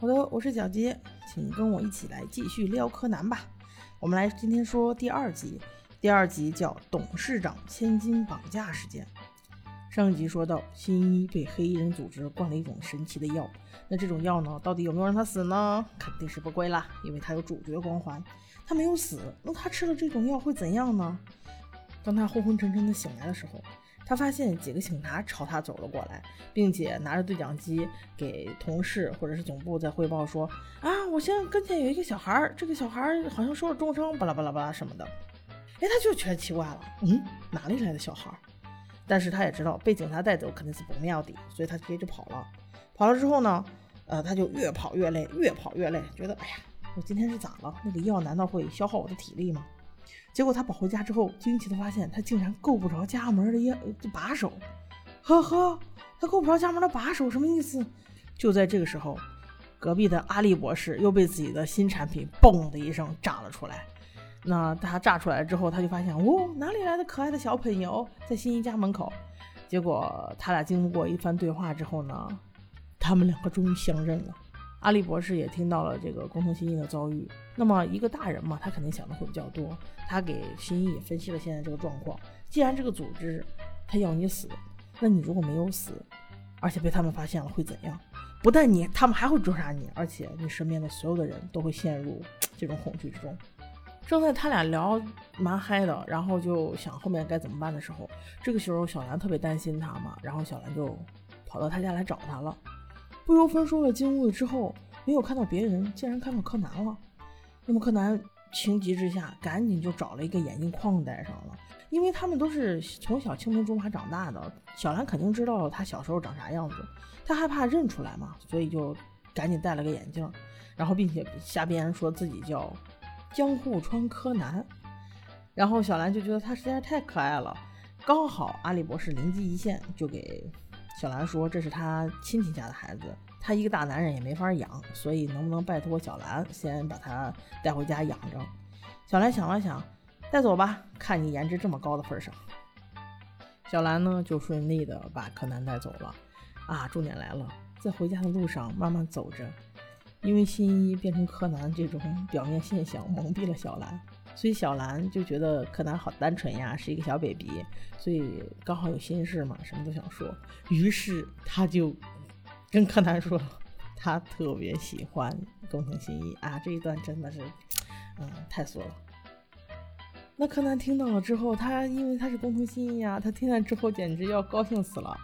好的，我是小杰，请跟我一起来继续撩柯南吧。我们来今天说第二集，第二集叫“董事长千金绑架事件”。上一集说到，新一被黑衣人组织灌了一种神奇的药，那这种药呢，到底有没有让他死呢？肯定是不归啦，因为他有主角光环。他没有死，那他吃了这种药会怎样呢？当他昏昏沉沉的醒来的时候。他发现几个警察朝他走了过来，并且拿着对讲机给同事或者是总部在汇报说：“啊，我现在跟前有一个小孩，这个小孩好像受了重伤，巴拉巴拉巴拉什么的。”哎，他就觉得奇怪了，嗯，哪里来的小孩？但是他也知道被警察带走肯定是不妙的，所以他直接就跑了。跑了之后呢，呃，他就越跑越累，越跑越累，觉得哎呀，我今天是咋了？那个药难道会消耗我的体力吗？结果他跑回家之后，惊奇的发现他竟然够不着家门的钥把手。呵呵，他够不着家门的把手什么意思？就在这个时候，隔壁的阿笠博士又被自己的新产品“嘣”的一声炸了出来。那他炸出来之后，他就发现，哦，哪里来的可爱的小朋友在新一家门口？结果他俩经过一番对话之后呢，他们两个终于相认了。阿笠博士也听到了这个工藤新一的遭遇。那么一个大人嘛，他肯定想的会比较多。他给新一也分析了现在这个状况。既然这个组织他要你死，那你如果没有死，而且被他们发现了会怎样？不但你，他们还会追杀你，而且你身边的所有的人都会陷入 这种恐惧之中。正在他俩聊蛮嗨的，然后就想后面该怎么办的时候，这个时候小兰特别担心他嘛，然后小兰就跑到他家来找他了。不由分说的进屋之后，没有看到别人，竟然看到柯南了。那么柯南情急之下，赶紧就找了一个眼镜框戴上了，因为他们都是从小青梅竹马长大的，小兰肯定知道他小时候长啥样子，他害怕认出来嘛，所以就赶紧戴了个眼镜，然后并且瞎编说自己叫江户川柯南，然后小兰就觉得他实在是太可爱了，刚好阿笠博士灵机一现，就给。小兰说：“这是他亲戚家的孩子，他一个大男人也没法养，所以能不能拜托小兰先把他带回家养着？”小兰想了想，带走吧，看你颜值这么高的份上。小兰呢，就顺利的把柯南带走了。啊，重点来了，在回家的路上慢慢走着，因为新一变成柯南这种表面现象蒙蔽了小兰。所以小兰就觉得柯南好单纯呀，是一个小 baby，所以刚好有心事嘛，什么都想说。于是他就跟柯南说，他特别喜欢工藤新一啊，这一段真的是，嗯，太俗了。那柯南听到了之后，他因为他是工藤新一呀，他听了之后简直要高兴死了。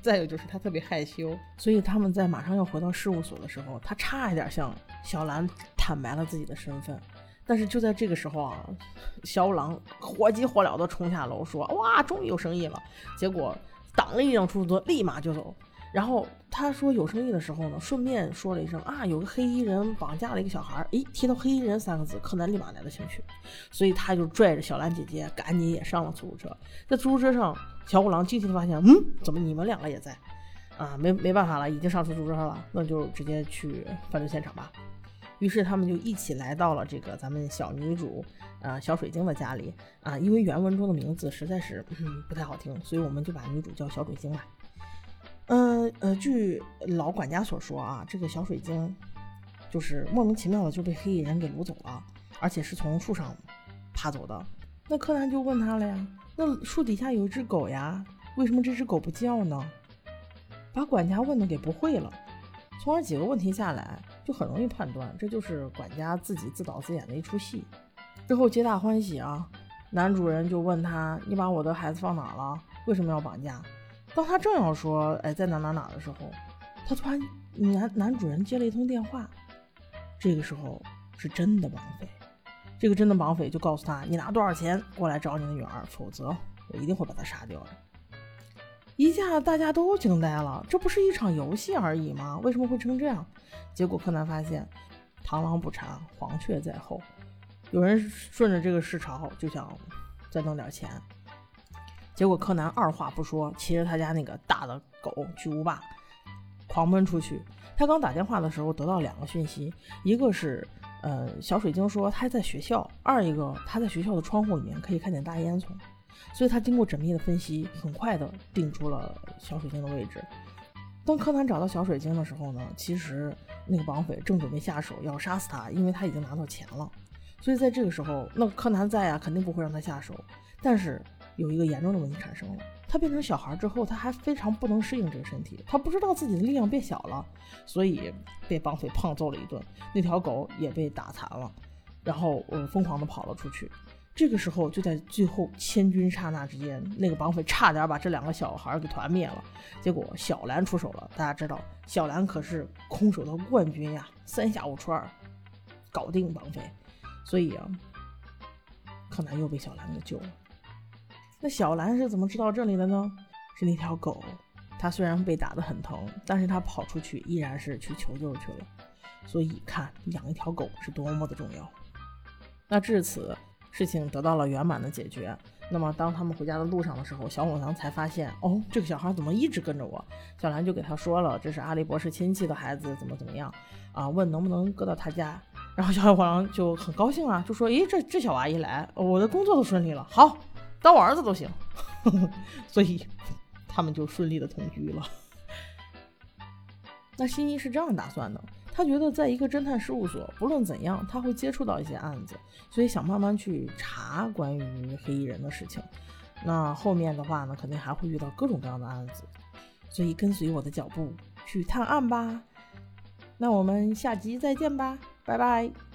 再有就是他特别害羞，所以他们在马上要回到事务所的时候，他差一点向小兰坦白了自己的身份。但是就在这个时候啊，小五郎火急火燎地冲下楼说：“哇，终于有生意了！”结果挡了一辆出租车，立马就走。然后他说有生意的时候呢，顺便说了一声：“啊，有个黑衣人绑架了一个小孩。”诶，提到黑衣人三个字，柯南立马来了兴趣，所以他就拽着小兰姐姐赶紧也上了出租车。在出租车上，小五郎惊奇地发现：“嗯，怎么你们两个也在？啊，没没办法了，已经上出租车了，那就直接去犯罪现场吧。”于是他们就一起来到了这个咱们小女主，呃，小水晶的家里啊。因为原文中的名字实在是嗯不太好听，所以我们就把女主叫小水晶吧。嗯呃，据老管家所说啊，这个小水晶就是莫名其妙的就被黑衣人给掳走了，而且是从树上爬走的。那柯南就问他了呀，那树底下有一只狗呀，为什么这只狗不叫呢？把管家问的给不会了。从而几个问题下来。就很容易判断，这就是管家自己自导自演的一出戏。之后皆大欢喜啊，男主人就问他：“你把我的孩子放哪了？为什么要绑架？”当他正要说：“哎，在哪哪哪”的时候，他突然男男主人接了一通电话。这个时候是真的绑匪，这个真的绑匪就告诉他：“你拿多少钱过来找你的女儿，否则我一定会把她杀掉的。”一下大家都惊呆了，这不是一场游戏而已吗？为什么会成这样？结果柯南发现，螳螂捕蝉，黄雀在后。有人顺着这个势潮就想再弄点钱。结果柯南二话不说，骑着他家那个大的狗巨无霸，狂奔出去。他刚打电话的时候得到两个讯息，一个是呃小水晶说他在学校，二一个他在学校的窗户里面可以看见大烟囱。所以他经过缜密的分析，很快的定出了小水晶的位置。当柯南找到小水晶的时候呢，其实那个绑匪正准备下手要杀死他，因为他已经拿到钱了。所以在这个时候，那柯南在啊，肯定不会让他下手。但是有一个严重的问题产生了，他变成小孩之后，他还非常不能适应这个身体，他不知道自己的力量变小了，所以被绑匪胖揍了一顿，那条狗也被打残了，然后呃疯狂的跑了出去。这个时候就在最后千钧刹那之间，那个绑匪差点把这两个小孩给团灭了，结果小兰出手了。大家知道，小兰可是空手道冠军呀，三下五除二搞定绑匪。所以啊，柯南又被小兰给救了。那小兰是怎么知道这里的呢？是那条狗，它虽然被打得很疼，但是它跑出去依然是去求救去了。所以看养一条狗是多么的重要。那至此，事情得到了圆满的解决。那么当他们回家的路上的时候，小五郎才发现，哦，这个小孩怎么一直跟着我？小兰就给他说了，这是阿笠博士亲戚的孩子，怎么怎么样啊？问能不能搁到他家。然后小五郎就很高兴啊，就说：“诶，这这小娃一来，我的工作都顺利了，好，当我儿子都行。”所以他们就顺利的同居了。那新一是这样打算的，他觉得在一个侦探事务所，不论怎样，他会接触到一些案子，所以想慢慢去查关于黑衣人的事情。那后面的话呢，肯定还会遇到各种各样的案子，所以跟随我的脚步去探案吧。那我们下集再见吧。拜拜。